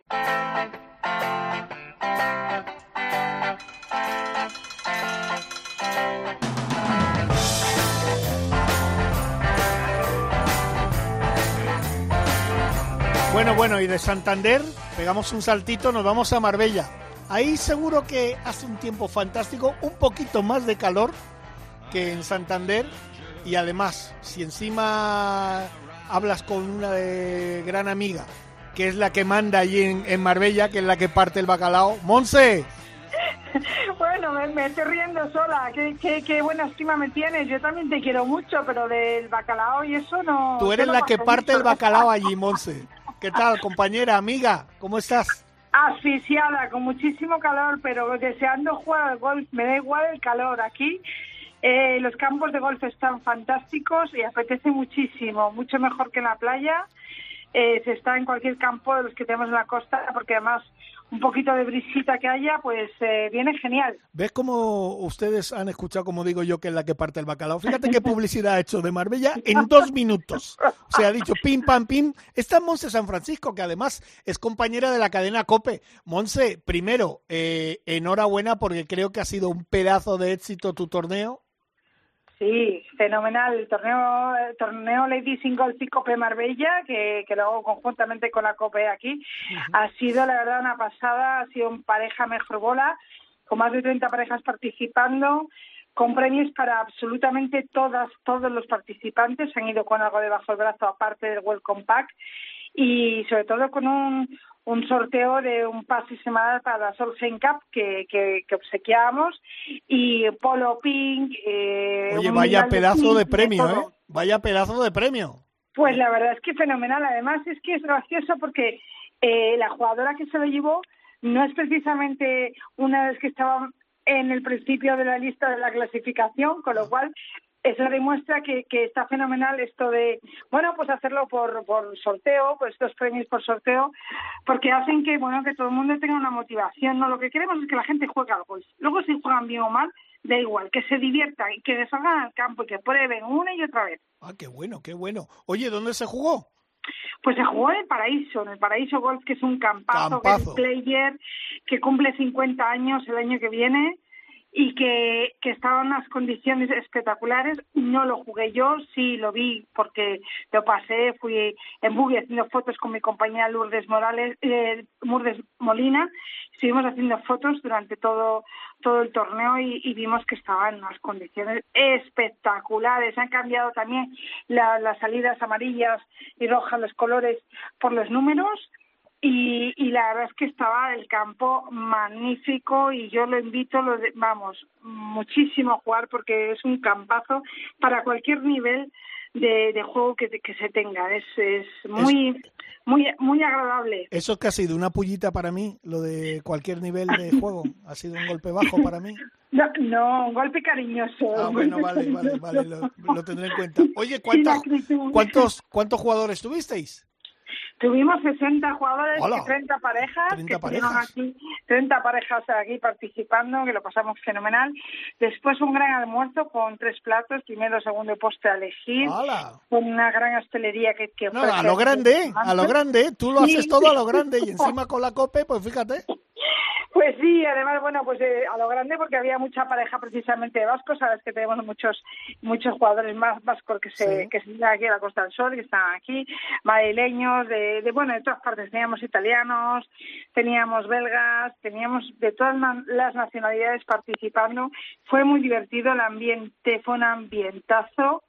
Bueno, bueno, y de Santander pegamos un saltito, nos vamos a Marbella. Ahí seguro que hace un tiempo fantástico, un poquito más de calor que en Santander. Y además, si encima hablas con una de gran amiga, que es la que manda allí en, en Marbella, que es la que parte el bacalao, Monse. Bueno, me, me, estoy riendo sola. ¿Qué, qué, qué, buena estima me tienes. Yo también te quiero mucho, pero del bacalao y eso no. Tú eres la que parte mucho. el bacalao allí, Monse. ¿Qué tal, compañera, amiga? ¿Cómo estás? asfixiada, con muchísimo calor, pero deseando jugar al golf. Me da igual el calor aquí. Eh, los campos de golf están fantásticos y apetece muchísimo, mucho mejor que en la playa. Eh, se está en cualquier campo de los que tenemos en la costa, porque además un poquito de brisita que haya, pues eh, viene genial. ¿Ves cómo ustedes han escuchado, como digo yo, que es la que parte el bacalao? Fíjate qué publicidad ha hecho de Marbella en dos minutos. Se ha dicho pim, pam, pim. Está Monse San Francisco, que además es compañera de la cadena COPE. Monse, primero, eh, enhorabuena porque creo que ha sido un pedazo de éxito tu torneo. Sí, fenomenal. El torneo, el torneo Lady Single y Cope Marbella, que, que lo hago conjuntamente con la Cope aquí, ha sido la verdad una pasada. Ha sido un pareja mejor bola, con más de 30 parejas participando, con premios para absolutamente todas, todos los participantes. Han ido con algo debajo del brazo, aparte del Welcome Pack, y sobre todo con un, un sorteo de un pase semanal para la Solheim Cup que, que, que obsequiamos y Polo Pink. Eh, Oye, vaya pedazo de premio. ¿eh? Vaya pedazo de premio. Pues la verdad es que fenomenal. Además es que es gracioso porque eh, la jugadora que se lo llevó no es precisamente una de las que estaba en el principio de la lista de la clasificación, con lo cual eso demuestra que, que está fenomenal esto de, bueno, pues hacerlo por, por sorteo, pues estos premios por sorteo, porque hacen que, bueno, que todo el mundo tenga una motivación, ¿no? Lo que queremos es que la gente juegue al golf. Luego si juegan bien o mal, da igual, que se diviertan y que salgan al campo y que prueben una y otra vez. Ah, qué bueno, qué bueno. Oye, ¿dónde se jugó? Pues se jugó en el Paraíso, en el Paraíso Golf, que es un campazo, Campazo. que es player, que cumple 50 años el año que viene y que, que estaba en unas condiciones espectaculares. No lo jugué yo, sí lo vi porque lo pasé, fui en buggy haciendo fotos con mi compañera Lourdes Morales, eh, Lourdes Molina. Estuvimos haciendo fotos durante todo todo el torneo y, vimos que estaba en unas condiciones espectaculares. Han cambiado también la- las salidas amarillas y rojas, los colores por los números y, y la verdad es que estaba el campo magnífico y yo lo invito, lo de- vamos, muchísimo a jugar porque es un campazo para cualquier nivel de, de juego que, que se tenga. Es, es muy, muy, muy agradable. Eso que ha sido una pullita para mí, lo de cualquier nivel de juego. Ha sido un golpe bajo para mí. No, no, un golpe cariñoso. Ah, bueno, vale, vale, vale, lo, lo tendré en cuenta. Oye, Sin ¿cuántos, acritud. cuántos, cuántos jugadores tuvisteis? Tuvimos 60 jugadores y 30 parejas 30 que parejas. aquí, 30 parejas aquí participando, que lo pasamos fenomenal. Después un gran almuerzo con tres platos, primero, segundo y postre a elegir, ¡Hala! con una gran hostelería que, que No, a lo grande, a lo grande. Tú lo haces todo a lo grande y encima con la cope, pues fíjate. Pues sí, además, bueno, pues eh, a lo grande porque había mucha pareja precisamente de vascos, sabes que tenemos muchos muchos jugadores más vascos que se Sí. que se aquí a la Costa del Sol, que están aquí, madrileños, de, de bueno, de todas partes, teníamos italianos, teníamos belgas, teníamos de todas las nacionalidades participando, fue muy divertido, el ambiente fue un ambientazo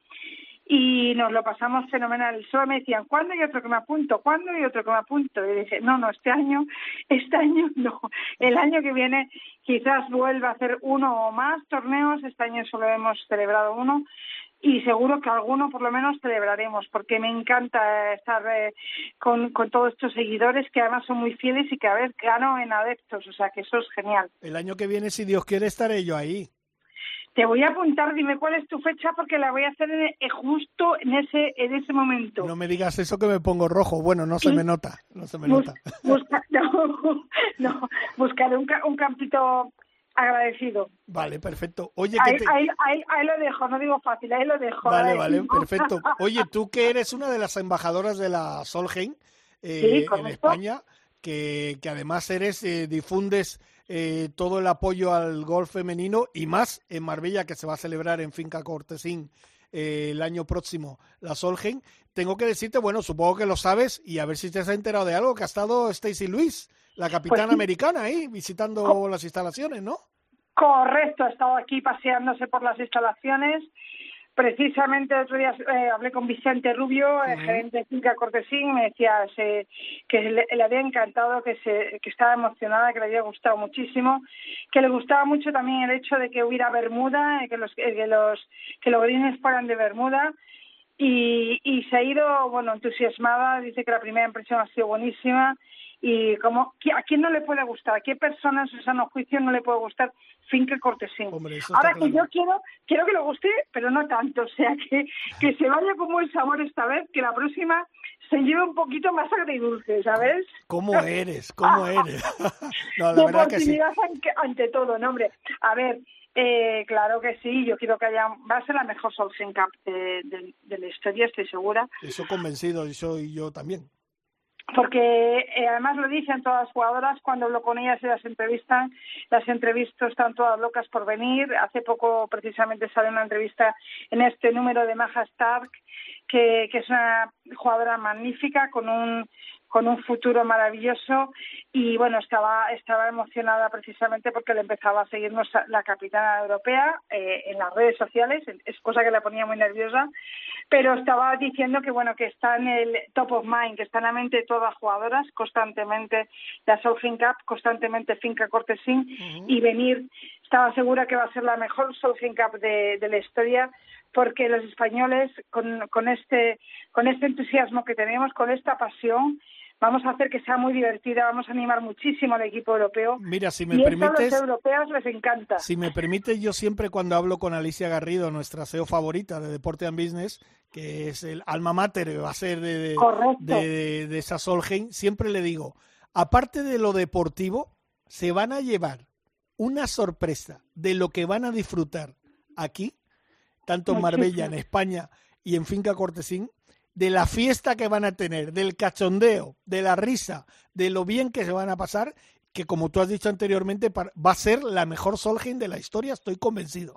y nos lo pasamos fenomenal. Solo me decían, ¿cuándo hay otro que me apunto? ¿Cuándo hay otro que me apunto? Y dije, no, no, este año, este año no. El año que viene quizás vuelva a hacer uno o más torneos. Este año solo hemos celebrado uno y seguro que alguno por lo menos celebraremos porque me encanta estar eh, con, con todos estos seguidores que además son muy fieles y que a ver gano en adeptos, o sea que eso es genial. El año que viene, si Dios quiere, estaré yo ahí. Te voy a apuntar, dime cuál es tu fecha porque la voy a hacer en- eh, justo en ese en ese momento. No me digas eso que me pongo rojo. Bueno, no se me nota. No se me Bus- nota. busca- no, no, buscaré un, un campito agradecido. Vale, perfecto. Oye, Ahí, que te... ahí, ahí, ahí lo dejo, no digo fácil, ahí lo dejo. Vale, vale, perfecto. Oye, tú que eres una de las embajadoras de la Solheim eh, Sí, en. España, que, que además eres, eh, difundes eh, todo el apoyo al golf femenino y más en Marbella, que se va a celebrar en Finca Cortesín eh, el año próximo, la Solheim. Tengo que decirte, bueno, supongo que lo sabes y a ver si te has enterado de algo, que ha estado Stacy Luis, la capitana Pues americana, ahí visitando las instalaciones, ¿no? Correcto, ha estado aquí paseándose por las instalaciones. Precisamente el otro día eh, hablé con Vicente Rubio, el gerente de Finca Cortesín, me decía se- que le, le había encantado, que, se, que estaba emocionada, que le había gustado muchísimo, que le gustaba mucho también el hecho de que hubiera Bermuda, eh, que los eh, que los que los fueran de Bermuda y, y se ha ido bueno entusiasmada, dice que la primera impresión ha sido buenísima y como a quién no le puede gustar, a qué persona en su sano juicio no le puede gustar Finca Cortesín. Ahora que yo quiero quiero que le guste, pero no tanto, o sea que que se vaya como el sabor esta vez, que la próxima se lleve un poquito más agridulce, ¿sabes? ¿Cómo eres? ¿Cómo eres? no, la verdad que sí. ante todo, no, hombre. A ver, eh, claro que sí, yo quiero que haya, va a ser la mejor Solheim Cup de, de, la historia, estoy segura. Eso convencido, y soy yo también. Porque eh, además lo dicen todas las jugadoras cuando hablo con ellas y las entrevistan, las entrevistas están todas locas por venir. Hace poco precisamente sale una entrevista en este número de Maja Stark, que, que es una jugadora magnífica con un con un futuro maravilloso. Y bueno estaba estaba emocionada precisamente porque le empezaba a seguirnos la capitana europea eh, en las redes sociales es cosa que la ponía muy nerviosa pero estaba diciendo que bueno que está en el top of mind que está en la mente de todas las jugadoras constantemente la Solheim Cup constantemente Finca Cortesín y venir. Estaba segura que va a ser la mejor Solheim Cup de, de la historia porque los españoles con, con este con este entusiasmo que tenemos con esta pasión vamos a hacer que sea muy divertida, vamos a animar muchísimo al equipo europeo. Mira, si me permites, a los europeos les encanta. Si me permites, yo siempre cuando hablo con Alicia Garrido, nuestra CEO favorita de Deporte and Business, que es el alma mater, va a ser de, de, de, esa Solheim, siempre le digo, aparte de lo deportivo, se van a llevar una sorpresa de lo que van a disfrutar aquí, tanto en Marbella, en España y en Finca Cortesín, de la fiesta que van a tener, del cachondeo, de la risa, de lo bien que se van a pasar, que como tú has dicho anteriormente, va a ser la mejor Solheim de la historia, estoy convencido.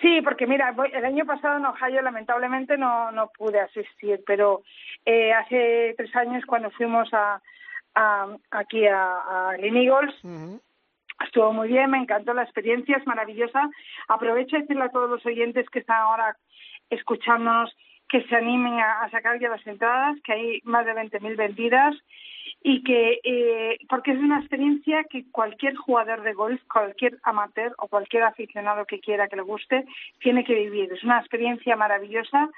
Sí, porque mira, el año pasado en Ohio lamentablemente no, no pude asistir, pero eh, hace tres años cuando fuimos a, aquí a, a Green Eagles, estuvo muy bien, me encantó la experiencia, es maravillosa. Aprovecho de decirle a todos los oyentes que están ahora escuchándonos que se animen a, sacar ya las entradas, que hay más de 20.000 vendidas y que eh, porque es una experiencia que cualquier jugador de golf, cualquier amateur o cualquier aficionado que quiera que le guste tiene que vivir. Es una experiencia maravillosa.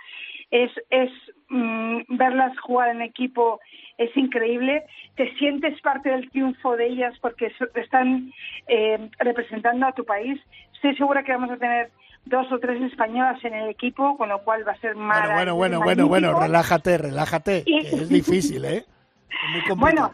Es es mm, verlas jugar en equipo es increíble. Te sientes parte del triunfo de ellas porque están eh, representando a tu país. Estoy segura que vamos a tener dos o tres españolas en el equipo, con lo cual va a ser más. Bueno, bueno, bueno, bueno, bueno, relájate, relájate, que es difícil, ¿eh? bueno,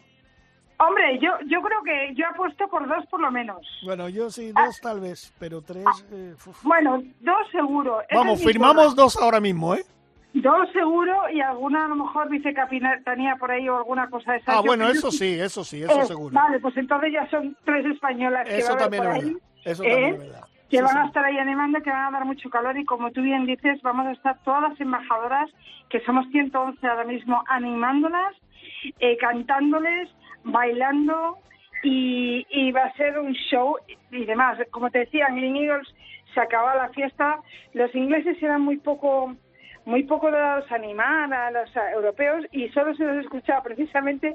hombre, yo yo creo que yo apuesto por dos por lo menos. Bueno, yo sí, dos ah. tal vez, pero tres. Ah. Eh, bueno, dos seguro. Vamos, firmamos dos ahora mismo, ¿eh? Dos seguro y alguna a lo mejor dice capitanía por ahí o alguna cosa de esa. Ah, bueno, eso sí, eso sí, eso eh, seguro. Vale, pues entonces ya son tres españolas que eso también es verdad. Eso también es verdad que van a estar ahí animando, que van a dar mucho calor y como tú bien dices, vamos a estar todas las embajadoras, que somos 111 ahora mismo, animándolas, eh, cantándoles, bailando y, y, va a ser un show y demás. Como te decía, en Eagles se acaba la fiesta, los ingleses eran muy poco muy poco dados a animar a los europeos y solo se nos escuchaba precisamente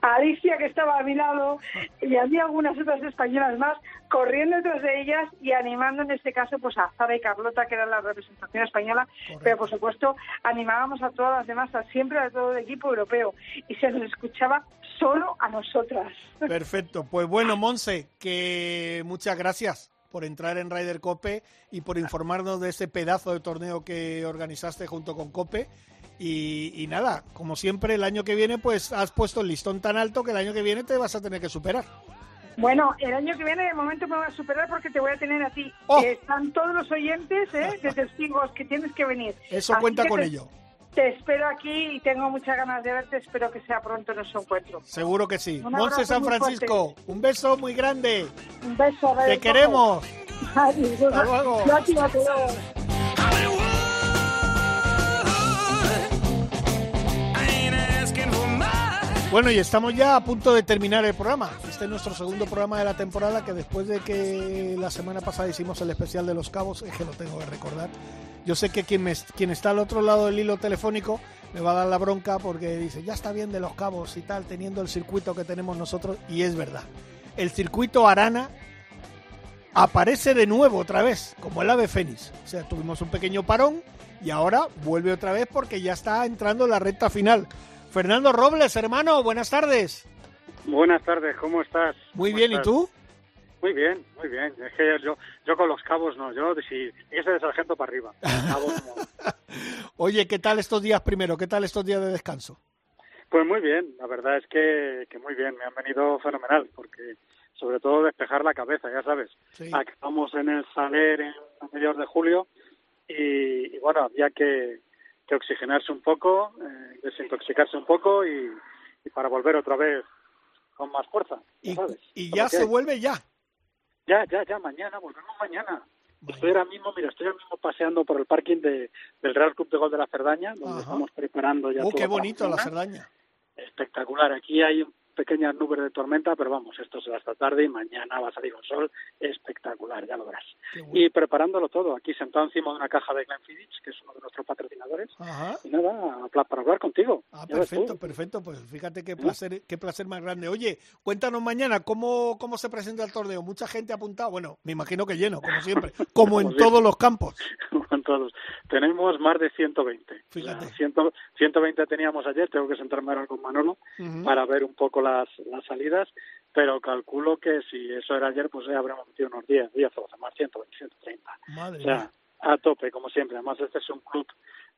a Alicia que estaba a mi lado y había algunas otras españolas más corriendo detrás de ellas y animando en este caso pues a Zara y Carlota que era la representación española. Pero por supuesto animábamos a todas las demás a siempre a todo el equipo europeo y se nos escuchaba solo a nosotras. Perfecto. Pues bueno Monse que muchas gracias por entrar en Ryder Cope y por informarnos de ese pedazo de torneo que organizaste junto con Cope. Y, nada, como siempre, el año que viene, pues has puesto el listón tan alto que el año que viene te vas a tener que superar. Bueno, el año que viene de momento me voy a superar porque te voy a tener a ti. Oh. Están todos los oyentes ¿eh? de testigos que tienes que venir. Eso cuenta con ello. Te espero aquí y tengo muchas ganas de verte. Espero que sea pronto nuestro encuentro. Seguro que sí. Monse San Francisco, un beso muy grande. Un beso. Te queremos. Hasta luego. Bueno, y estamos ya a punto de terminar el programa. Este es nuestro segundo programa de la temporada que después de que la semana pasada hicimos el especial de los cabos, es que lo tengo que recordar, yo sé que quien, quien está al otro lado del hilo telefónico me va a dar la bronca porque dice, ya está bien de los cabos y tal, teniendo el circuito que tenemos nosotros, y es verdad. El circuito Arana aparece de nuevo otra vez, como el ave fénix. O sea, tuvimos un pequeño parón y ahora vuelve otra vez porque ya está entrando la recta final. Fernando Robles, hermano, buenas tardes. Buenas tardes, ¿cómo estás? Muy ¿Cómo bien, ¿y tú? Muy bien, muy bien. Es que yo, yo con los cabos no, yo si ese de sargento para arriba. Cabos no. Oye, ¿qué tal estos días primero? ¿Qué tal estos días de descanso? Pues muy bien, la verdad es que, que muy bien, me han venido fenomenal, porque sobre todo despejar la cabeza, ya sabes. Sí. Acabamos en el Saler en a mediados de julio y, y bueno, había que, que oxigenarse un poco, eh, desintoxicarse un poco y, y para volver otra vez con más fuerza, Y, sabes. y ya se hay. vuelve ya. Ya, ya, ya, mañana, volvemos mañana. Estoy ahora mismo, mira, estoy ahora mismo paseando por el parking de, del Real Club de Gol de la Cerdaña, donde Ajá. estamos preparando ya Oh, todo qué bonito la. Cerdaña. Espectacular. Aquí hay pequeñas nubes de tormenta, pero vamos, esto será esta tarde y mañana va a salir un sol espectacular, ya lo verás. Bueno. Y preparándolo todo, aquí sentado encima de una caja de Glenfiddich, que es uno de nuestros patrocinadores. Ajá. Y nada, para hablar contigo. Ah, perfecto, perfecto. Pues fíjate qué placer, qué placer más grande. Oye, cuéntanos mañana cómo, cómo se presenta el torneo. Mucha gente ha apuntado. Bueno, me imagino que lleno, como siempre, como en Como siempre. todos los campos. con todos. Tenemos más de 120. Fíjate. O sea, 100 120 teníamos ayer, tengo que sentarme ahora con Manolo para ver un poco las, las salidas, pero calculo que si eso era ayer, pues ya habremos metido unos 10, 10 o más, 120, 130. Madre O sea, mía. a tope, como siempre. Además, este es un club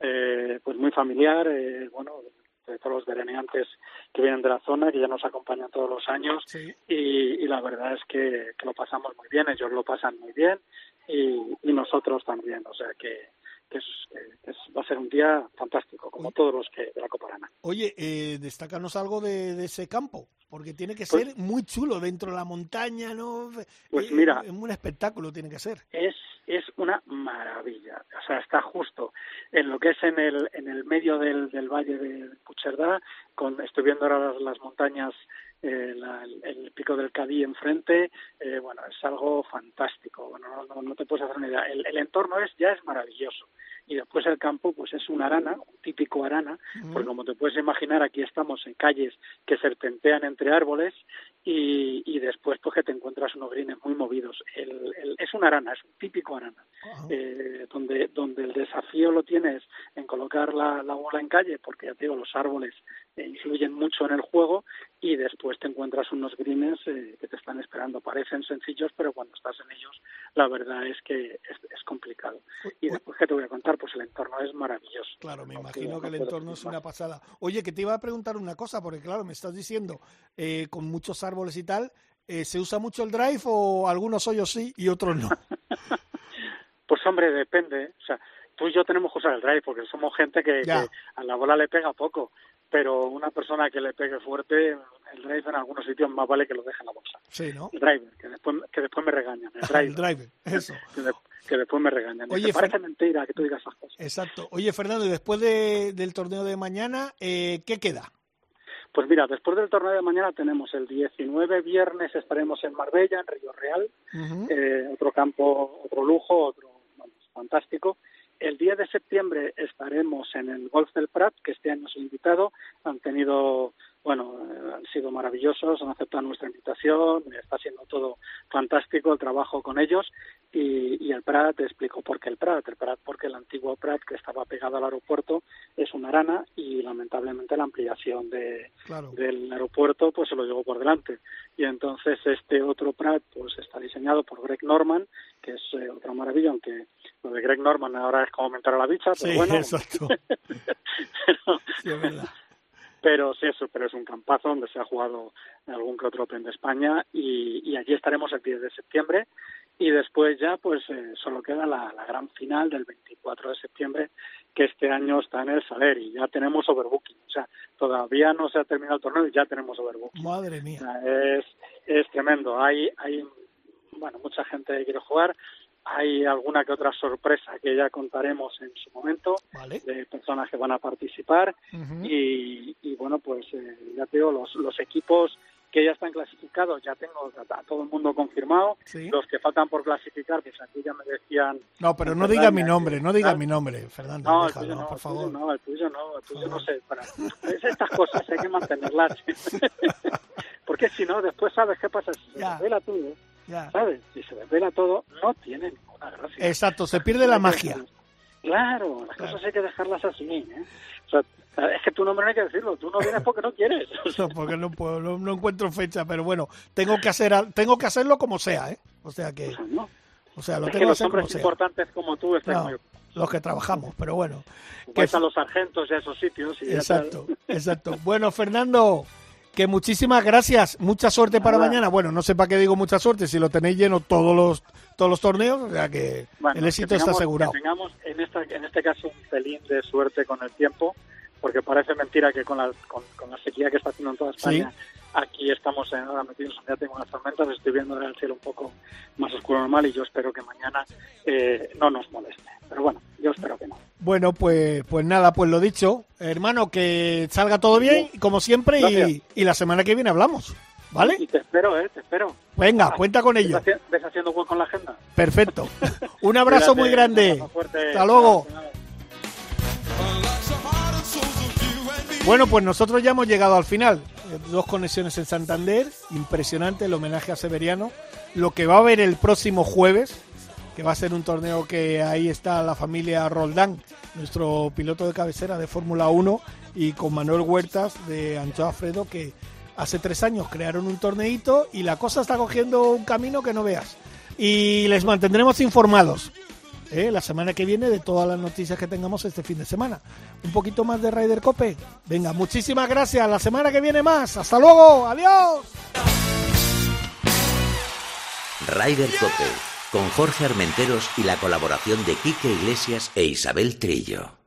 eh, pues muy familiar, eh, bueno, de todos los veraneantes que vienen de la zona, que ya nos acompañan todos los años, Sí. y, y la verdad es que, que lo pasamos muy bien, ellos lo pasan muy bien, y, y nosotros también, o sea que, es, que es- va a ser un día fantástico, como Oye. todos los que de la Copa Arana. Oye, eh, destácanos algo de, de ese campo, porque tiene que Pues- ser muy chulo dentro de la montaña, ¿no? Pues Eh, mira. es un espectáculo tiene que ser. es es una maravilla o sea está justo en lo que es en el en el medio del, del valle de Puigcerdá con estoy viendo ahora las, las montañas eh, la- el, el pico del Cadí enfrente eh, bueno es algo fantástico. Bueno no, no, te puedes hacer una idea. El, el entorno es ya es maravilloso. Y después el campo pues es una arana un típico arana porque como te puedes imaginar aquí estamos en calles que serpentean entre árboles y, y después pues que te encuentras unos greens muy movidos. El, el- es una arana, es un típico arana, Ajá. eh, donde, donde el desafío lo tienes en colocar la, la bola en calle, porque ya te digo, los árboles eh, influyen mucho en el juego y después te encuentras unos greens eh, que te están esperando. Parecen sencillos, pero cuando estás en ellos, la verdad es que es, es complicado. Y después, ¿qué te voy a contar? Pues el entorno es maravilloso. Claro, me No imagino que el entorno es una pasada. Oye, que te iba a preguntar una cosa, porque claro, me estás diciendo, eh, con muchos árboles y tal, eh, ¿se usa mucho el drive o algunos hoyos sí y otros no? Pues hombre, depende. O sea, tú y yo tenemos que usar el drive porque somos gente que, a la bola le pega poco. Pero una persona que le pegue fuerte, el drive en algunos sitios más vale que lo deje en la bolsa. Sí, ¿no? El driver, que después, que después me regañan. El El driver, driver, eso. que, de- que después me regañan. Oye, parece Fer- mentira que tú digas esas cosas. Exacto. Oye, Fernando, y después de- del torneo de mañana, eh, ¿qué queda? Pues mira, después del torneo de mañana tenemos el 19 viernes, estaremos en Marbella, en Río Real. Eh, otro campo, otro lujo, otro vamos, fantástico. El 10 de septiembre estaremos en el Golf del Prat, que este año es invitado. Han tenido, bueno, eh, han sido maravillosos, han aceptado nuestra invitación, está siendo todo fantástico el trabajo con ellos. Y, y el Prat, te explico por qué el Prat. El Prat porque el antiguo Prat, que estaba pegado al aeropuerto, es una arana y lamentablemente la ampliación de, Claro. del aeropuerto pues se lo llevó por delante y entonces este otro Prat pues está diseñado por Greg Norman que es eh, otra maravilla aunque lo de Greg Norman ahora es como aumentar a la bicha pero Sí, bueno exacto. pero, Sí, es verdad. Pero sí eso pero es un campazo donde se ha jugado algún que otro Open de España y, y allí estaremos el 10 de septiembre y después ya pues eh, solo queda la, la gran final del 24 de septiembre que este año está en el Saler y ya tenemos overbooking o sea todavía no se ha terminado el torneo y ya tenemos overbooking Madre O mía. sea, es, es tremendo. Hay, hay bueno, mucha gente que quiere jugar. Hay alguna que otra sorpresa que ya contaremos en su momento Vale. de personas que van a participar. Y, y bueno, pues eh, ya te digo, los, los equipos que ya están clasificados, ya tengo a, todo el mundo confirmado. Sí. Los que faltan por clasificar, pues aquí ya me decían. No, pero no diga mi que- nombre, no diga mi nombre, Fernando. no, el tuyo no, por el tuyo favor. no, el tuyo no, el tuyo no sé. Para, es estas cosas hay que mantenerlas. Porque si no, después sabes qué pasa. Si se Ya. desvela todo, Ya. ¿sabes? Si se desvela todo, no tiene ninguna gracia. Exacto, se pierde la magia. Claro, las cosas hay que dejarlas así. ¿eh? O sea, es que tu nombre no hay que decirlo, tú no vienes porque no quieres. no, porque no puedo, no, encuentro fecha, pero bueno, tengo que hacer, tengo que hacerlo como sea, ¿eh? O sea que, pues no. o sea, lo tengo que, los hombres importantes como tú están muy... los que trabajamos, pero bueno. Que a los sargentos y a esos sitios. Y exacto, exacto. Bueno, Fernando, que muchísimas gracias, mucha suerte para mañana. Bueno, no sé para qué digo mucha suerte si lo tenéis lleno todos los todos los torneos, o sea que el éxito está asegurado. Que tengamos en, esta, en este caso un pelín de suerte con el tiempo, porque parece mentira que con la, con, la sequía que está haciendo en toda España, aquí estamos en, ahora metidos, ya tengo unas tormentas, estoy viendo el cielo un poco más oscuro normal y yo espero que mañana eh, no nos moleste. Pero bueno, yo espero que no. Bueno, pues, pues nada, pues lo dicho, hermano, que salga todo bien, como siempre, y, y, la semana que viene hablamos. ¿Vale? Y te espero, ¿eh? Te espero. Venga, cuenta con ello. ¿Ves haciendo hueco con la agenda? Perfecto. Un abrazo muy grande. Hasta luego. Bueno, pues nosotros ya hemos llegado al final. Eh, dos conexiones en Santander, impresionante el homenaje a Severiano. Lo que va a haber el próximo jueves, que va a ser un torneo que ahí está la familia Roldán, nuestro piloto de cabecera de Fórmula 1, y con Manuel Huertas de Ancho Alfredo, que hace tres años crearon un torneito y la cosa está cogiendo un camino que no veas. Y les mantendremos informados ¿eh? la semana que viene de todas las noticias que tengamos este fin de semana. Un poquito más de Ryder Cope. Venga, muchísimas gracias. La semana que viene más. Hasta luego. Adiós. Ryder Cope con Jorge Armenteros y la colaboración de Quique Iglesias e Isabel Trillo.